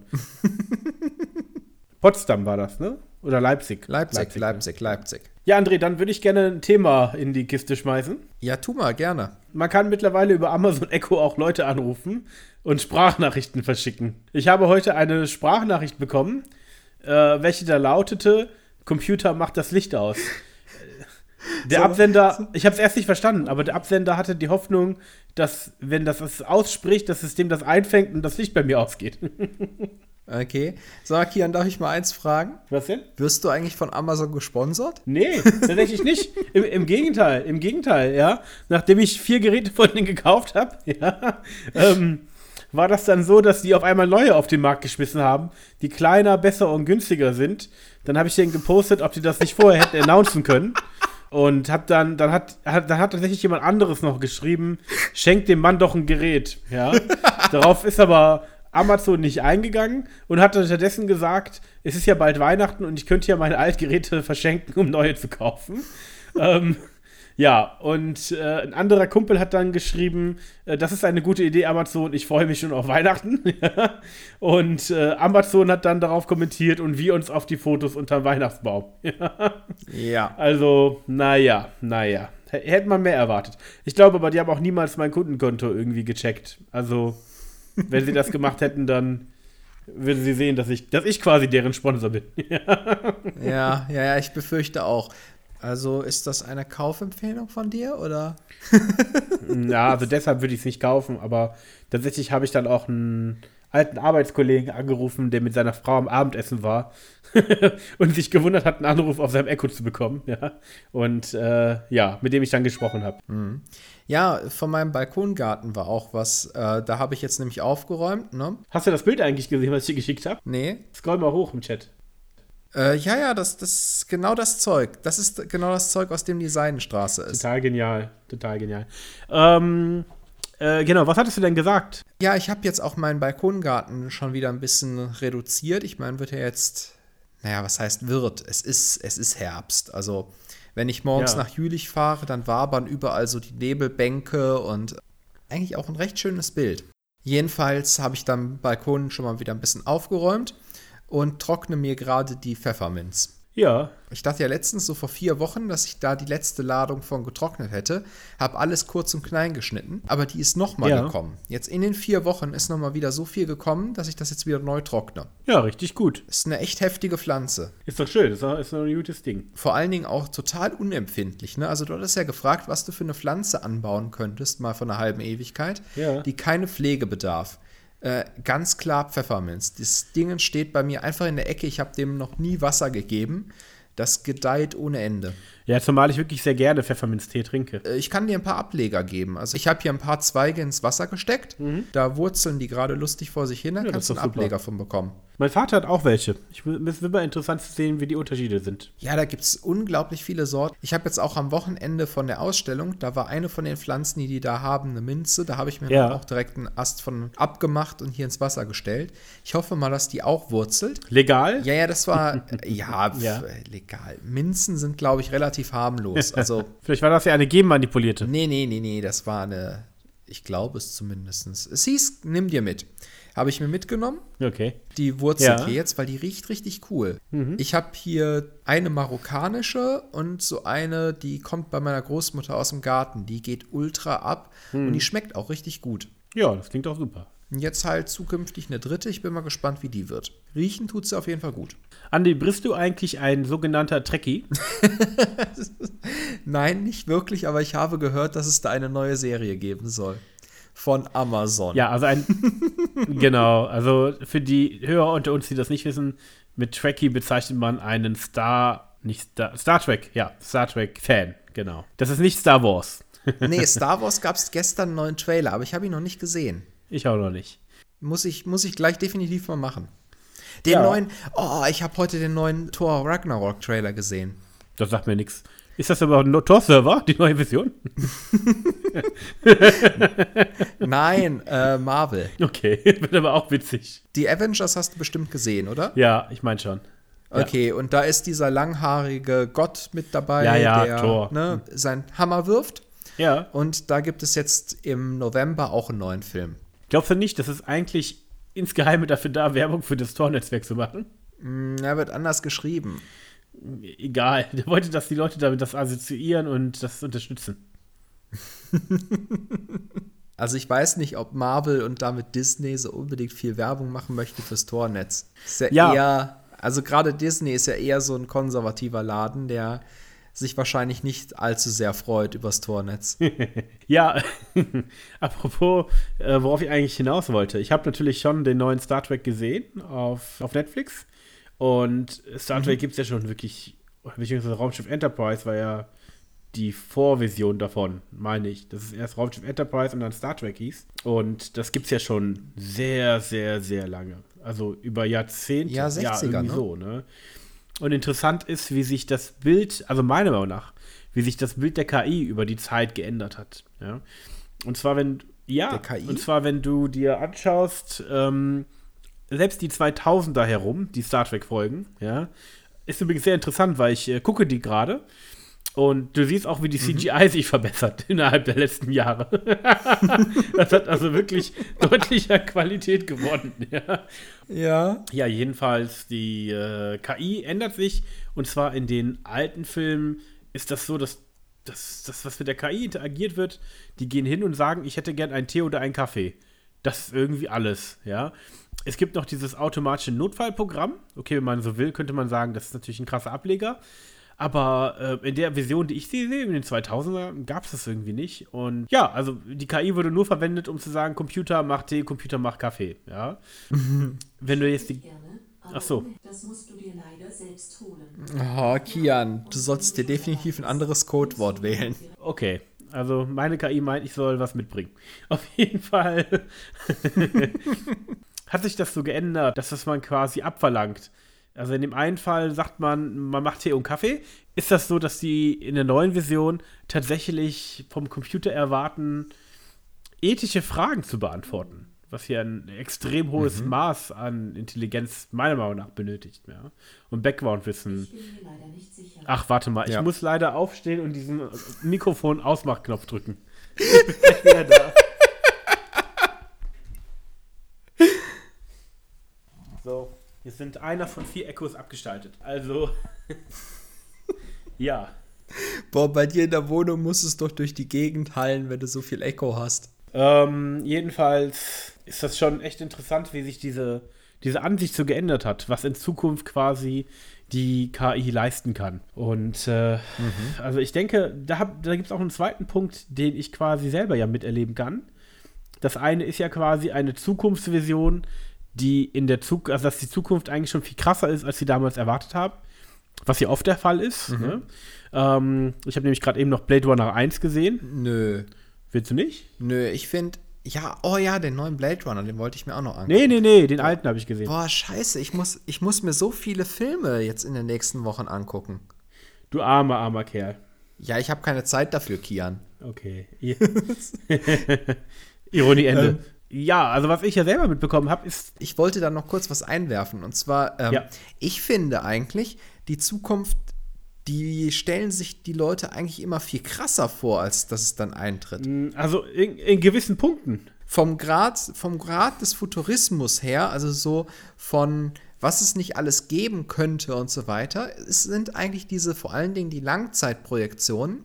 Potsdam war das, ne? Oder Leipzig? Leipzig, Leipzig, ne? Leipzig. Ja, André, dann würde ich gerne ein Thema in die Kiste schmeißen. Ja, tu mal, gerne. man kann mittlerweile über Amazon Echo auch Leute anrufen und Sprachnachrichten verschicken. Ich habe heute eine Sprachnachricht bekommen, äh, welche da lautete: Computer macht das Licht aus. Der So, Absender, ich habe es erst nicht verstanden, aber der Absender hatte die Hoffnung, dass, wenn das es ausspricht, das System das einfängt und das Licht bei mir ausgeht. Okay. Sag mal, Kian, darf ich mal eins fragen? Was denn? Wirst du eigentlich von Amazon gesponsert? Nee, tatsächlich nicht. Im, Im Gegenteil, im Gegenteil, ja. Nachdem ich vier Geräte von denen gekauft habe, ja, ähm, war das dann so, dass die auf einmal neue auf den Markt geschmissen haben, die kleiner, besser und günstiger sind. Dann habe ich denen gepostet, ob die das nicht vorher hätten announcen können. Und hab dann, dann hat, hat, dann hat tatsächlich jemand anderes noch geschrieben, schenkt dem Mann doch ein Gerät, ja. Darauf ist aber Amazon nicht eingegangen und hat dann stattdessen gesagt, es ist ja bald Weihnachten und ich könnte ja meine Altgeräte verschenken, um neue zu kaufen. ähm, ja, und äh, ein anderer Kumpel hat dann geschrieben, äh, das ist eine gute Idee, Amazon, ich freue mich schon auf Weihnachten. und äh, Amazon hat dann darauf kommentiert und wir uns auf die Fotos unterm Weihnachtsbaum. Ja. Also, naja, naja. Hätte man mehr erwartet. Ich glaube aber, die haben auch niemals mein Kundenkonto irgendwie gecheckt. Also, wenn sie das gemacht hätten, dann würden sie sehen, dass ich, dass ich quasi deren Sponsor bin. Ja, ja, ja, ich befürchte auch. Also ist das eine Kaufempfehlung von dir oder? ja, also deshalb würde ich es nicht kaufen, aber tatsächlich habe ich dann auch einen alten Arbeitskollegen angerufen, der mit seiner Frau am Abendessen war und sich gewundert hat, einen Anruf auf seinem Echo zu bekommen. Ja. Und äh, ja, mit dem ich dann gesprochen habe. Ja, von meinem Balkongarten war auch was. Äh, da habe ich jetzt nämlich aufgeräumt, ne? Hast du das Bild eigentlich gesehen, was ich dir geschickt habe? Nee. Scroll mal hoch im Chat. Äh, ja, ja, das, das ist genau das Zeug. Das ist genau das Zeug, aus dem die Seidenstraße ist. Total genial, total genial. Ähm, äh, genau, was hattest du denn gesagt? Ja, ich habe jetzt auch meinen Balkongarten schon wieder ein bisschen reduziert. Ich meine, wird ja jetzt, naja, was heißt wird? Es ist, es ist Herbst. Also, wenn ich morgens Ja. nach Jülich fahre, dann wabern überall so die Nebelbänke und eigentlich auch ein recht schönes Bild. Jedenfalls habe ich dann Balkon schon mal wieder ein bisschen aufgeräumt und trockne mir gerade die Pfefferminz. Ja, Ich dachte ja letztens, so vor vier Wochen, dass ich da die letzte Ladung von getrocknet hätte. Habe alles kurz und klein geschnitten, aber die ist nochmal Ja. gekommen. Jetzt in den vier Wochen ist nochmal wieder so viel gekommen, dass ich das jetzt wieder neu trockne. ja, richtig gut. Ist eine echt heftige Pflanze. Ist doch schön, ist doch, ist doch ein gutes Ding. Vor allen Dingen auch total unempfindlich. Ne? Also du hattest ja gefragt, was du für eine Pflanze anbauen könntest, mal von einer halben Ewigkeit, Ja. die keine Pflege bedarf. Äh, ganz klar Pfefferminz. Das Ding steht bei mir einfach in der Ecke. Ich habe dem noch nie Wasser gegeben. Das gedeiht ohne Ende. Ja, zumal ich wirklich sehr gerne Pfefferminztee trinke. Äh, Ich kann dir ein paar Ableger geben. Also ich habe hier ein paar Zweige ins Wasser gesteckt. Da wurzeln die gerade lustig vor sich hin. Da Mhm. Ja, kannst du einen super. Ableger von bekommen. Mein Vater hat auch welche. Ich, es wird mal interessant zu sehen, wie die Unterschiede sind. Ja, da gibt es unglaublich viele Sorten. Ich habe jetzt auch am Wochenende von der Ausstellung, da war eine von den Pflanzen, die die da haben, eine Minze. Da habe ich mir Ja. auch direkt einen Ast von abgemacht und hier ins Wasser gestellt. Ich hoffe mal, dass die auch wurzelt. Legal? Ja, ja, das war, ja, pf, Ja. legal. Minzen sind, glaube ich, relativ harmlos. Also, Vielleicht war das ja eine genmanipulierte. Nee, nee, nee, nee, das war eine, ich glaube es zumindest. Es hieß, nimm dir mit. Habe ich mir mitgenommen. Okay. Die wurzelt Ja. hier jetzt, weil die riecht richtig cool. Ich habe hier eine marokkanische und so eine, die kommt bei meiner Großmutter aus dem Garten. Die geht ultra ab und die schmeckt auch richtig gut. Ja, das klingt auch super. Jetzt halt zukünftig eine dritte. Ich bin mal gespannt, wie die wird. Riechen tut sie auf jeden Fall gut. Andi, bist du eigentlich ein sogenannter Trekkie? Nein, nicht wirklich, aber ich habe gehört, dass es da eine neue Serie geben soll. Von Amazon. Ja, also ein. genau, also für die Hörer unter uns, die das nicht wissen, mit Trekkie bezeichnet man einen Star. Nicht Star. Star Trek, ja, Star Trek-Fan, genau. Das ist nicht Star Wars. Nee, Star Wars gab es gestern einen neuen Trailer, aber ich habe ihn noch nicht gesehen. Ich auch noch nicht. Muss ich, muss ich gleich definitiv mal machen. Den Ja. neuen, oh, ich habe heute den neuen Thor Ragnarok Trailer gesehen. Das sagt mir nichts. Ist das aber ein Tor-Server, die neue Version? Nein, äh, Marvel. Okay, wird aber auch witzig. Die Avengers hast du bestimmt gesehen, oder? Ja, ich meine schon. Ja. Okay, und da ist dieser langhaarige Gott mit dabei, Ja, ja, der Thor. Ne, seinen Hammer wirft. Ja. Und da gibt es jetzt im November auch einen neuen Film. Glaubst du nicht, das ist eigentlich insgeheim dafür da, Werbung für das Tor-Netzwerk zu machen? Er wird anders geschrieben. Egal. Der wollte, dass die Leute damit das assoziieren und das unterstützen. Also ich weiß nicht, ob Marvel und damit Disney so unbedingt viel Werbung machen möchte fürs Tornetz. Ist ja, Ja. eher, also gerade Disney ist ja eher so ein konservativer Laden, der sich wahrscheinlich nicht allzu sehr freut übers Tornetz. Ja, apropos, äh, worauf ich eigentlich hinaus wollte. Ich habe natürlich schon den neuen Star Trek gesehen auf, auf Netflix. Und Star Trek gibt es ja schon wirklich, beziehungsweise Raumschiff Enterprise war ja die Vorvision davon, meine ich. Dass es erst Raumschiff Enterprise und dann Star Trek hieß. Und das gibt es ja schon sehr, sehr, sehr lange. Also über Jahrzehnte. Ja, 60er, irgendwie ne? so, ne? Und interessant ist, wie sich das Bild, also meiner Meinung nach, wie sich das Bild der KI über die Zeit geändert hat. Ja? Und zwar, wenn, ja, und zwar, wenn du dir anschaust, ähm, selbst die 2000er herum, die Star Trek-Folgen, ja, ist übrigens sehr interessant, weil ich äh, gucke die gerade und du siehst auch, wie die CGI sich verbessert innerhalb der letzten Jahre. das hat also wirklich deutlicher Qualität gewonnen, ja. Ja. Ja, jedenfalls, die äh, KI ändert sich. Und zwar in den alten Filmen ist das so, dass das, das, was mit der KI interagiert wird, die gehen hin und sagen, ich hätte gern einen Tee oder einen Kaffee. Das ist irgendwie alles, ja. Es gibt noch dieses automatische Notfallprogramm. Okay, wenn man so will, könnte man sagen, das ist natürlich ein krasser Ableger. Aber äh, in der Version, die ich sehe, in den 2000er, gab es das irgendwie nicht. Und ja, also die KI wurde nur verwendet, um zu sagen, Computer macht Tee, Computer macht Kaffee. Ja. Wenn du jetzt die. Ach so. das musst du dir leider selbst holen. Oh, Kian, du solltest dir definitiv ein anderes Codewort wählen. Okay, also meine KI meint, ich soll was mitbringen. Auf jeden Fall hat sich das so geändert, dass das man quasi abverlangt. Also in dem einen Fall sagt man, man macht Tee und Kaffee. Ist das so, dass die in der neuen Version tatsächlich vom Computer erwarten, ethische Fragen zu beantworten? Was hier ein extrem hohes Maß an Intelligenz meiner Meinung nach benötigt. Ja? Und Background-Wissen. Ich bin mir leider nicht sicher. Ach, warte mal, ich Ja. muss leider aufstehen und diesen Mikrofon-Ausmachknopf drücken. Ich bin gleich wieder da. Wir sind einer von vier Echos abgestaltet. Also, ja. Boah, bei dir in der Wohnung muss es doch durch die Gegend hallen, wenn du so viel Echo hast. Ähm, jedenfalls ist das schon echt interessant, wie sich diese, diese Ansicht so geändert hat, was in Zukunft quasi die KI leisten kann. Und äh, also ich denke, da, hab- da gibt es auch einen zweiten Punkt, den ich quasi selber ja miterleben kann. Das eine ist ja quasi eine Zukunftsvision, die in der Zukunft, also dass die Zukunft eigentlich schon viel krasser ist, als sie damals erwartet haben. Was ja oft der Fall ist. Ne? Ähm, ich habe nämlich gerade eben noch Blade Runner 1 gesehen. Nö. Willst du nicht? Nö, ich finde, ja, oh ja, den neuen Blade Runner, den wollte ich mir auch noch angucken. Nee, nee, nee, den alten habe ich gesehen. Boah, scheiße, ich muss, ich muss mir so viele Filme jetzt in den nächsten Wochen angucken. Du armer, armer Kerl. Ja, ich habe keine Zeit dafür, Kian. Okay. Ironie Ende. Ähm. Ja, also was ich ja selber mitbekommen habe, ist. Ich wollte da noch kurz was einwerfen. Und zwar, ähm, Ja. ich finde eigentlich, die Zukunft, die stellen sich die Leute eigentlich immer viel krasser vor, als dass es dann eintritt. Also in, in gewissen Punkten. Vom Grad, vom Grad des Futurismus her, also so von was es nicht alles geben könnte und so weiter, es sind eigentlich diese vor allen Dingen die Langzeitprojektionen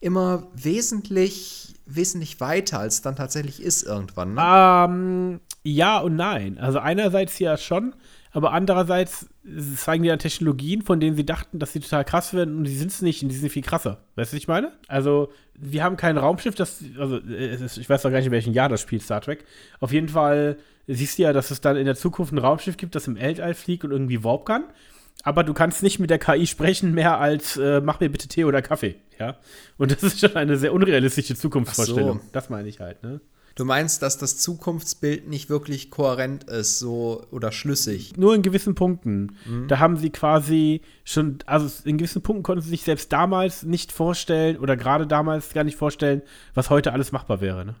immer wesentlich, wesentlich weiter, als es dann tatsächlich ist irgendwann. Ne? Ähm, ja und nein. Also einerseits ja schon, aber andererseits zeigen die dann Technologien, von denen sie dachten, dass sie total krass werden und sie sind es nicht und die sind viel krasser. Weißt du, was ich meine? Also, wir haben kein Raumschiff, das, also, äh, ich weiß doch gar nicht, in welchem Jahr das spielt, Star Trek. Auf jeden Fall siehst du ja, dass es dann in der Zukunft ein Raumschiff gibt, das im Weltall fliegt und irgendwie warp kann. Aber du kannst nicht mit der KI sprechen mehr als, äh, mach mir bitte Tee oder Kaffee, ja? Und das ist schon eine sehr unrealistische Zukunftsvorstellung. So. Das meine ich halt, ne? Du meinst, dass das Zukunftsbild nicht wirklich kohärent ist, so oder schlüssig? nur in gewissen Punkten. Da haben sie quasi schon, also in gewissen Punkten konnten sie sich selbst damals nicht vorstellen oder gerade damals gar nicht vorstellen, was heute alles machbar wäre. Ne?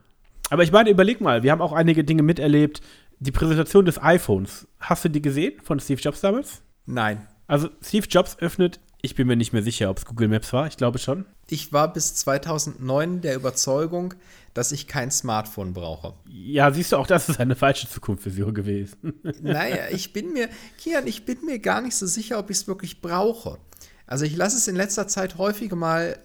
Aber ich meine, überleg mal, wir haben auch einige Dinge miterlebt. Die Präsentation des iPhones, hast du die gesehen von Steve Jobs damals? Nein. Also Steve Jobs öffnet, ich bin mir nicht mehr sicher, ob es Google Maps war, ich glaube schon. Ich war bis 2009 der Überzeugung, dass ich kein Smartphone brauche. Ja, siehst du, auch das ist eine falsche Zukunftsvision gewesen. Naja, ich bin mir, Kian, ich bin mir gar nicht so sicher, ob ich es wirklich brauche. Also ich lasse es in letzter Zeit häufig mal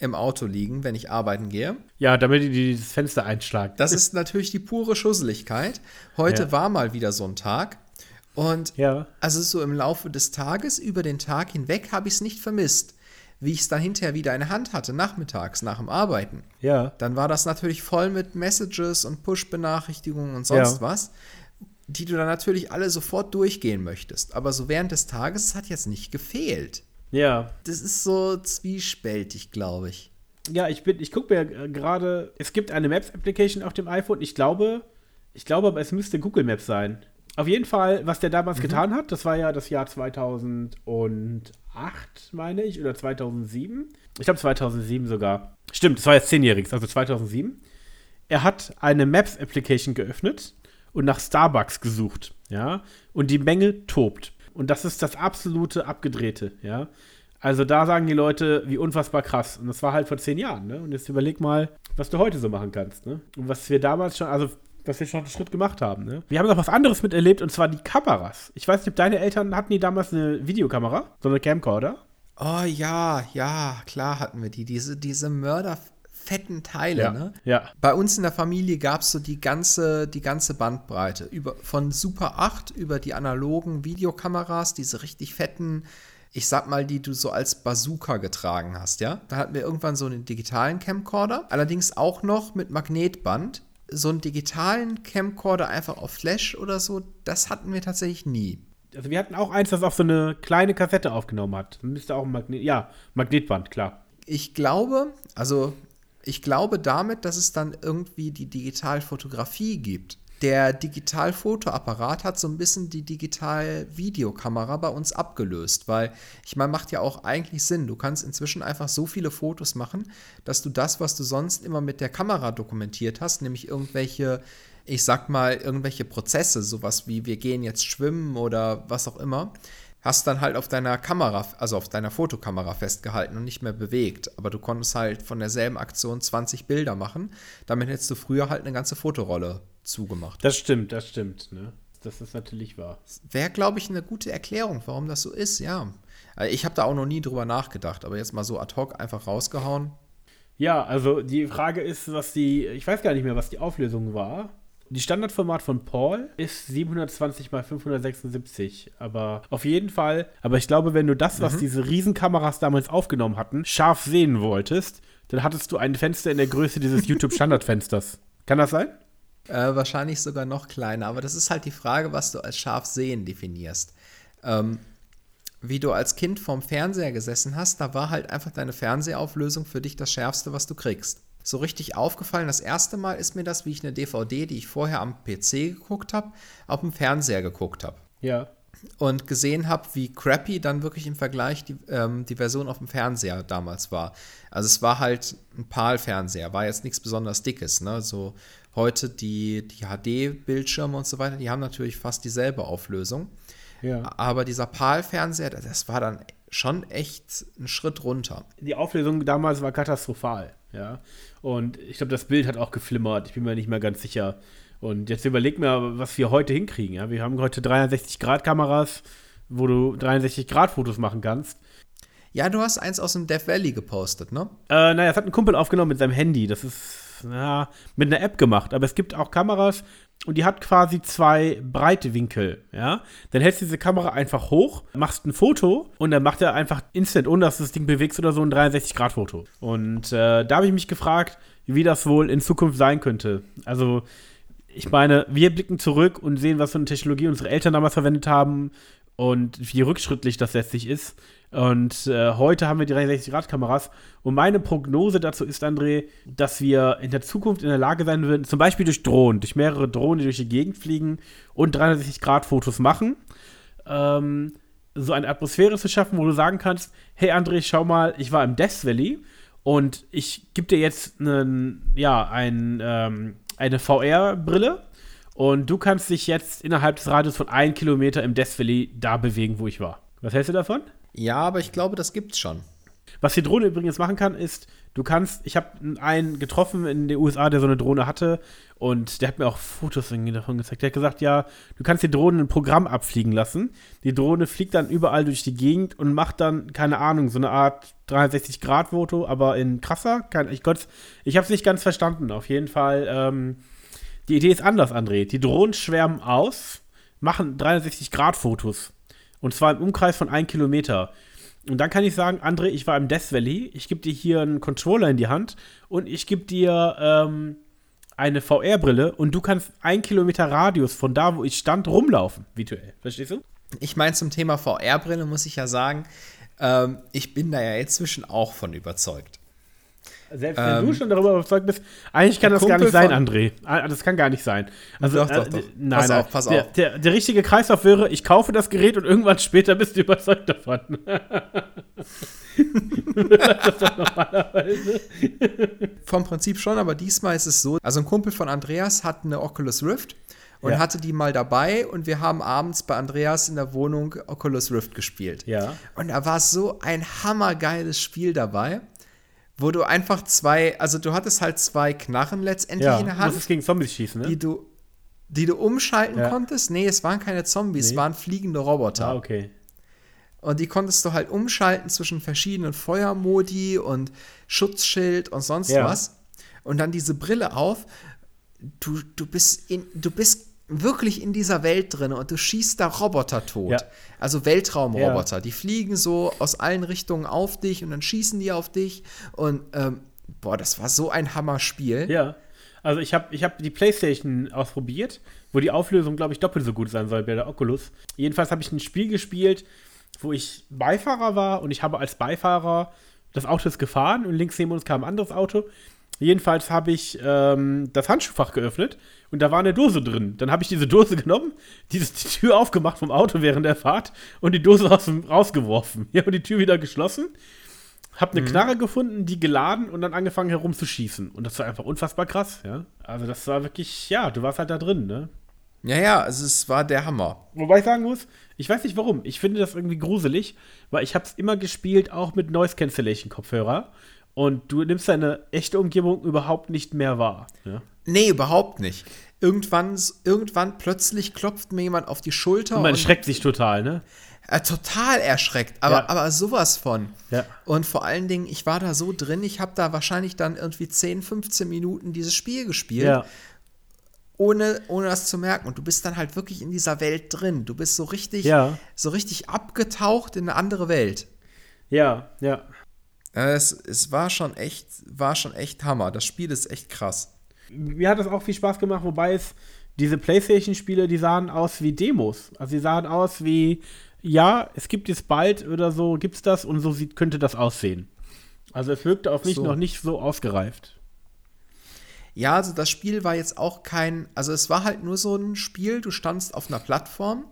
im Auto liegen, wenn ich arbeiten gehe. Ja, damit die dieses Fenster einschlagen. Das ist natürlich die pure Schusseligkeit. Heute Ja. war mal wieder so ein Tag. Und Ja. also so im Laufe des Tages, über den Tag hinweg, habe ich es nicht vermisst. Wie ich es dann hinterher wieder in der Hand hatte, nachmittags, nach dem Arbeiten. Ja. Dann war das natürlich voll mit Messages und Push-Benachrichtigungen und sonst Ja. was, die du dann natürlich alle sofort durchgehen möchtest. Aber so während des Tages es hat jetzt nicht gefehlt. Ja. Das ist so zwiespältig, glaube ich. Ja, ich bin, ich gucke mir äh, gerade, es gibt eine Maps-Application auf dem iPhone. Ich glaube, ich glaube, aber es müsste Google Maps sein. Auf jeden Fall, was der damals getan hat, das war ja das Jahr 2008, meine ich, oder 2007. Ich glaube 2007 sogar. Stimmt, das war jetzt zehnjähriges, also 2007. Er hat eine Maps-Application geöffnet und nach Starbucks gesucht, ja. Und die Menge tobt. Und das ist das absolute Abgedrehte, ja. Also da sagen die Leute, wie unfassbar krass. Und das war halt vor zehn Jahren, ne? Und jetzt überleg mal, was du heute so machen kannst, ne? Und was wir damals schon, also was wir schon einen Schritt gemacht haben, ne? Wir haben noch was anderes miterlebt und zwar die Kameras. Ich weiß nicht, ob deine Eltern hatten die damals eine Videokamera, so eine Camcorder. Oh ja, ja, klar hatten wir die. Diese, diese mörderfetten Teile, ne? Ja. Bei uns in der Familie gab es so die ganze, die ganze Bandbreite. Über, von Super 8 über die analogen Videokameras, diese richtig fetten, ich sag mal, die du so als Bazooka getragen hast, ja? Da hatten wir irgendwann so einen digitalen Camcorder, allerdings auch noch mit Magnetband. So einen digitalen Camcorder einfach auf Flash oder so, das hatten wir tatsächlich nie. Also wir hatten auch eins, das auf so eine kleine Kassette aufgenommen hat. Müsste auch ein Magnet, ja, Magnetband, klar. Ich glaube, also ich glaube damit, dass es dann irgendwie die Digitalfotografie gibt. Der Digitalfotoapparat hat so ein bisschen die Digital-Videokamera bei uns abgelöst, weil ich meine, macht ja auch eigentlich Sinn. Du kannst inzwischen einfach so viele Fotos machen, dass du das, was du sonst immer mit der Kamera dokumentiert hast, nämlich irgendwelche, ich sag mal, irgendwelche Prozesse, sowas wie wir gehen jetzt schwimmen oder was auch immer, hast dann halt auf deiner Kamera, also auf deiner Fotokamera festgehalten und nicht mehr bewegt. Aber du konntest halt von derselben Aktion 20 Bilder machen. Damit hättest du früher halt eine ganze Fotorolle zugemacht. Das stimmt, das stimmt, ne? Das ist natürlich wahr. Wäre, glaube ich, eine gute Erklärung, warum das so ist, ja. Also Ich habe da auch noch nie drüber nachgedacht, aber jetzt mal so ad hoc einfach rausgehauen. Ja, also die Frage ist, was die, ich weiß gar nicht mehr, was die Auflösung war. Die Standardformat von Paul ist 720 x 576, aber auf jeden Fall, aber ich glaube, wenn du das, was diese Riesenkameras damals aufgenommen hatten, scharf sehen wolltest, dann hattest du ein Fenster in der Größe dieses YouTube-Standardfensters. Kann das sein? Äh, wahrscheinlich sogar noch kleiner, aber das ist halt die Frage, was du als scharf sehen definierst. Ähm, wie du als Kind vorm Fernseher gesessen hast, da war halt einfach deine Fernsehauflösung für dich das Schärfste, was du kriegst. So richtig aufgefallen, das erste Mal ist mir das, wie ich eine DVD, die ich vorher am PC geguckt habe, auf dem Fernseher geguckt habe. Ja. Und gesehen habe, wie crappy dann wirklich im Vergleich die, ähm, die Version auf dem Fernseher damals war. Also es war halt ein PAL-Fernseher, war jetzt nichts besonders Dickes. Ne? So heute die, die HD-Bildschirme und so weiter, die haben natürlich fast dieselbe Auflösung. Ja. Aber dieser PAL-Fernseher, das war dann schon echt ein Schritt runter. Die Auflösung damals war katastrophal, ja. Und ich glaube, das Bild hat auch geflimmert. Ich bin mir nicht mehr ganz sicher. Und jetzt überleg mir, was wir heute hinkriegen, ja. Wir haben heute 360-Grad-Kameras, wo du 360-Grad-Fotos machen kannst. Ja, du hast eins aus dem Death Valley gepostet, ne? Äh, naja, das hat ein Kumpel aufgenommen mit seinem Handy. Das ist, ja, mit einer App gemacht. Aber es gibt auch Kameras und die hat quasi zwei Breitewinkel, ja. Dann hältst du diese Kamera einfach hoch, machst ein Foto und dann macht er einfach instant, ohne dass du das Ding bewegst oder so, ein 360-Grad-Foto. Und äh, da habe ich mich gefragt, wie das wohl in Zukunft sein könnte. Also, ich meine, wir blicken zurück und sehen, was für eine Technologie unsere Eltern damals verwendet haben und wie rückschrittlich das letztlich ist. Und äh, heute haben wir die 360-Grad-Kameras. Und meine Prognose dazu ist, André, dass wir in der Zukunft in der Lage sein würden, zum Beispiel durch Drohnen, durch mehrere Drohnen, die durch die Gegend fliegen und 360-Grad-Fotos machen, ähm, so eine Atmosphäre zu schaffen, wo du sagen kannst, hey André, schau mal, ich war im Death Valley und ich gebe dir jetzt einen, ja, ein, ähm, eine VR-Brille und du kannst dich jetzt innerhalb des Radius von einem Kilometer im Death Valley da bewegen, wo ich war. Was hältst du davon? Ja, aber ich glaube, das gibt's schon. Was die Drohne übrigens machen kann, ist, du kannst, ich habe einen getroffen in den USA, der so eine Drohne hatte und der hat mir auch Fotos irgendwie davon gezeigt. Der hat gesagt, ja, du kannst die Drohne ein Programm abfliegen lassen. Die Drohne fliegt dann überall durch die Gegend und macht dann, keine Ahnung, so eine Art 360-Grad-Foto, aber in krasser. Kein, ich ich habe es nicht ganz verstanden. Auf jeden Fall, ähm, die Idee ist anders, André. Die Drohnen schwärmen aus, machen 360-Grad-Fotos. Und zwar im Umkreis von 1 Kilometer. Und dann kann ich sagen, André, ich war im Death Valley, ich gebe dir hier einen Controller in die Hand und ich gebe dir ähm, eine VR-Brille und du kannst ein Kilometer Radius von da, wo ich stand, rumlaufen, virtuell. Verstehst du? Ich meine, zum Thema VR-Brille muss ich ja sagen, ähm, ich bin da ja inzwischen auch von überzeugt. Selbst wenn ähm, du schon darüber überzeugt bist, eigentlich kann das Kumpel gar nicht sein, André. Ah, das kann gar nicht sein. Also, doch, doch, äh, doch. nein, pass nein. auf, pass der, auf. Der, der, richtige Kreislauf wäre, ich kaufe das Gerät und irgendwann später bist du überzeugt davon. Vom Prinzip schon, aber diesmal ist es so. Also ein Kumpel von Andreas hat eine Oculus Rift und ja. hatte die mal dabei und wir haben abends bei Andreas in der Wohnung Oculus Rift gespielt. Ja. Und da war so ein hammergeiles Spiel dabei wo du einfach zwei, also du hattest halt zwei Knarren letztendlich ja, in der Hand. Du musstest gegen Zombies schießen, ne? Die du, die du umschalten ja. konntest. Nee, es waren keine Zombies, nee. es waren fliegende Roboter. Ah, okay. Und die konntest du halt umschalten zwischen verschiedenen Feuermodi und Schutzschild und sonst ja. was. Und dann diese Brille auf. Du, du, bist in, du bist wirklich in dieser Welt drin und du schießt da Roboter tot. Ja. Also Weltraumroboter. Ja. Die fliegen so aus allen Richtungen auf dich und dann schießen die auf dich. Und ähm, boah, das war so ein Hammer-Spiel. Ja. Also ich habe ich hab die Playstation ausprobiert, wo die Auflösung, glaube ich, doppelt so gut sein soll bei der Oculus. Jedenfalls habe ich ein Spiel gespielt, wo ich Beifahrer war und ich habe als Beifahrer das Auto ist gefahren und links neben uns kam ein anderes Auto Jedenfalls habe ich ähm, das Handschuhfach geöffnet und da war eine Dose drin. Dann habe ich diese Dose genommen, dieses, die Tür aufgemacht vom Auto während der Fahrt und die Dose aus dem, rausgeworfen. Ja, und die Tür wieder geschlossen. Habe eine mhm. Knarre gefunden, die geladen und dann angefangen herumzuschießen. Und das war einfach unfassbar krass, ja. Also das war wirklich, ja, du warst halt da drin, ne? Ja, ja, also es war der Hammer. Wobei ich sagen muss, ich weiß nicht warum. Ich finde das irgendwie gruselig, weil ich habe es immer gespielt, auch mit Noise Cancellation Kopfhörer und du nimmst deine echte Umgebung überhaupt nicht mehr wahr. Ja? Nee, überhaupt nicht. Irgendwann, irgendwann plötzlich klopft mir jemand auf die Schulter. Und man und erschreckt sich total, ne? Äh, total erschreckt, aber, ja. aber sowas von. Ja. Und vor allen Dingen, ich war da so drin, ich habe da wahrscheinlich dann irgendwie 10, 15 Minuten dieses Spiel gespielt. Ja. Ohne, ohne das zu merken. Und du bist dann halt wirklich in dieser Welt drin. Du bist so richtig, ja. so richtig abgetaucht in eine andere Welt. Ja, ja. Es, es war schon echt, war schon echt Hammer. Das Spiel ist echt krass. Mir hat das auch viel Spaß gemacht, wobei es diese PlayStation-Spiele, die sahen aus wie Demos. Also sie sahen aus wie, ja, es gibt es bald oder so, gibt es das und so sieht, könnte das aussehen. Also es wirkte auf mich so. noch nicht so ausgereift. Ja, also das Spiel war jetzt auch kein, also es war halt nur so ein Spiel, du standst auf einer Plattform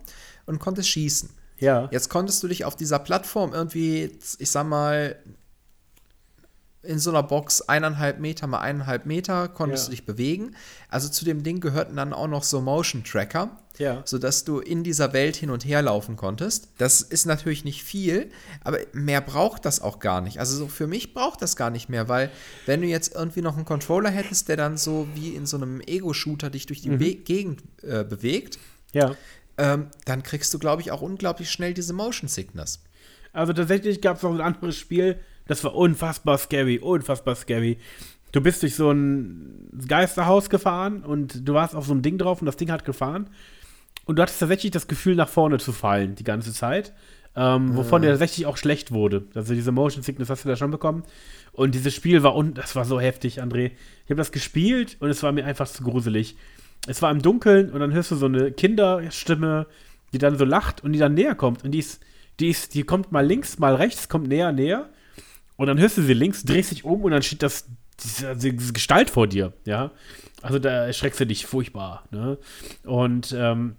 und konntest schießen. Ja. Jetzt konntest du dich auf dieser Plattform irgendwie, ich sag mal, in so einer Box eineinhalb Meter mal eineinhalb Meter konntest ja. du dich bewegen. Also zu dem Ding gehörten dann auch noch so Motion Tracker, ja. sodass du in dieser Welt hin und her laufen konntest. Das ist natürlich nicht viel, aber mehr braucht das auch gar nicht. Also so für mich braucht das gar nicht mehr, weil wenn du jetzt irgendwie noch einen Controller hättest, der dann so wie in so einem Ego-Shooter dich durch die mhm. Gegend äh, bewegt, ja. ähm, dann kriegst du, glaube ich, auch unglaublich schnell diese Motion Sickness. Also tatsächlich gab es noch ein anderes Spiel, das war unfassbar scary, unfassbar scary. Du bist durch so ein Geisterhaus gefahren und du warst auf so ein Ding drauf und das Ding hat gefahren. Und du hattest tatsächlich das Gefühl, nach vorne zu fallen die ganze Zeit. Ähm, wovon dir tatsächlich auch schlecht wurde. Also diese Motion Sickness hast du da schon bekommen. Und dieses Spiel war, und das war so heftig, André. Ich habe das gespielt und es war mir einfach zu gruselig. Es war im Dunkeln und dann hörst du so eine Kinderstimme, die dann so lacht und die dann näher kommt. Und die ist, die ist, die kommt mal links, mal rechts, kommt näher, näher. Und dann hörst du sie links, drehst dich um und dann steht das, diese, diese Gestalt vor dir, ja. Also da erschreckst du dich furchtbar, ne? Und ähm,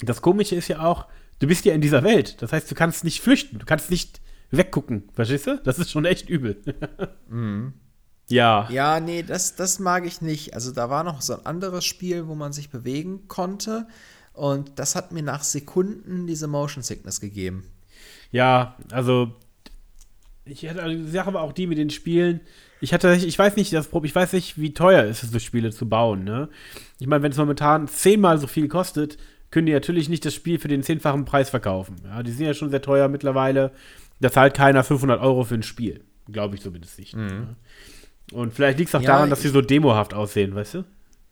das Komische ist ja auch, du bist ja in dieser Welt. Das heißt, du kannst nicht flüchten, du kannst nicht weggucken, verstehst du? Das ist schon echt übel. mhm. Ja. Ja, nee, das, das mag ich nicht. Also da war noch so ein anderes Spiel, wo man sich bewegen konnte. Und das hat mir nach Sekunden diese Motion Sickness gegeben. Ja, also Ich hatte, also die Sache war auch die mit den Spielen. Ich hatte, ich weiß nicht, das ich weiß nicht, wie teuer ist es, so Spiele zu bauen, ne? Ich meine, wenn es momentan zehnmal so viel kostet, können die natürlich nicht das Spiel für den zehnfachen Preis verkaufen. Ja, die sind ja schon sehr teuer mittlerweile. Da zahlt keiner 500 Euro für ein Spiel. Glaube ich zumindest nicht. Ne? Und vielleicht liegt es auch Ja, daran, dass sie so demohaft aussehen, weißt du?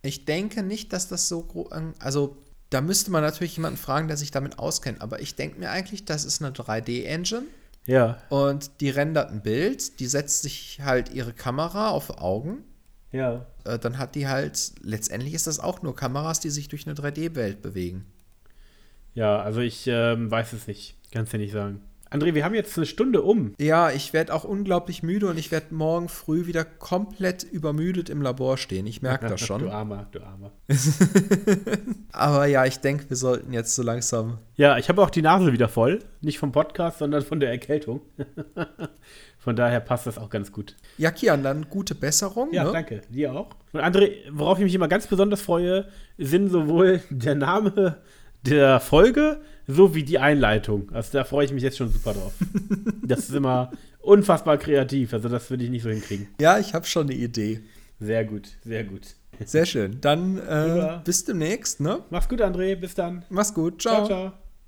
Ich denke nicht, dass das so Also, da müsste man natürlich jemanden fragen, der sich damit auskennt. Aber ich denke mir eigentlich, das ist eine 3D-Engine Ja, und die rendert ein Bild, die setzt sich halt ihre Kamera auf Augen. ja. Äh, dann hat die halt, letztendlich ist das auch nur Kameras, die sich durch eine 3D-Welt bewegen. Ja, also ich ähm, weiß es nicht. Kannst dir nicht sagen. André, wir haben jetzt eine Stunde um. Ja, ich werde auch unglaublich müde und ich werde morgen früh wieder komplett übermüdet im Labor stehen. Ich merke das Du schon. Armer, du Armer. Aber ja, ich denke, wir sollten jetzt so langsam. Ja, ich habe auch die Nase wieder voll. Nicht vom Podcast, sondern von der Erkältung. von daher passt das auch ganz gut. Ja, Kian, dann gute Besserung. Ja, ne? danke. Dir auch. Und André, worauf ich mich immer ganz besonders freue, sind sowohl der Name der Folge sowie die Einleitung. Also da freue ich mich jetzt schon super drauf. das ist immer unfassbar kreativ. Also das würde ich nicht so hinkriegen. Ja, ich habe schon eine Idee. Sehr gut, sehr gut. Sehr schön. Dann äh, bis demnächst, ne? Mach's gut, André. Bis dann. Mach's gut. ciao. ciao. ciao.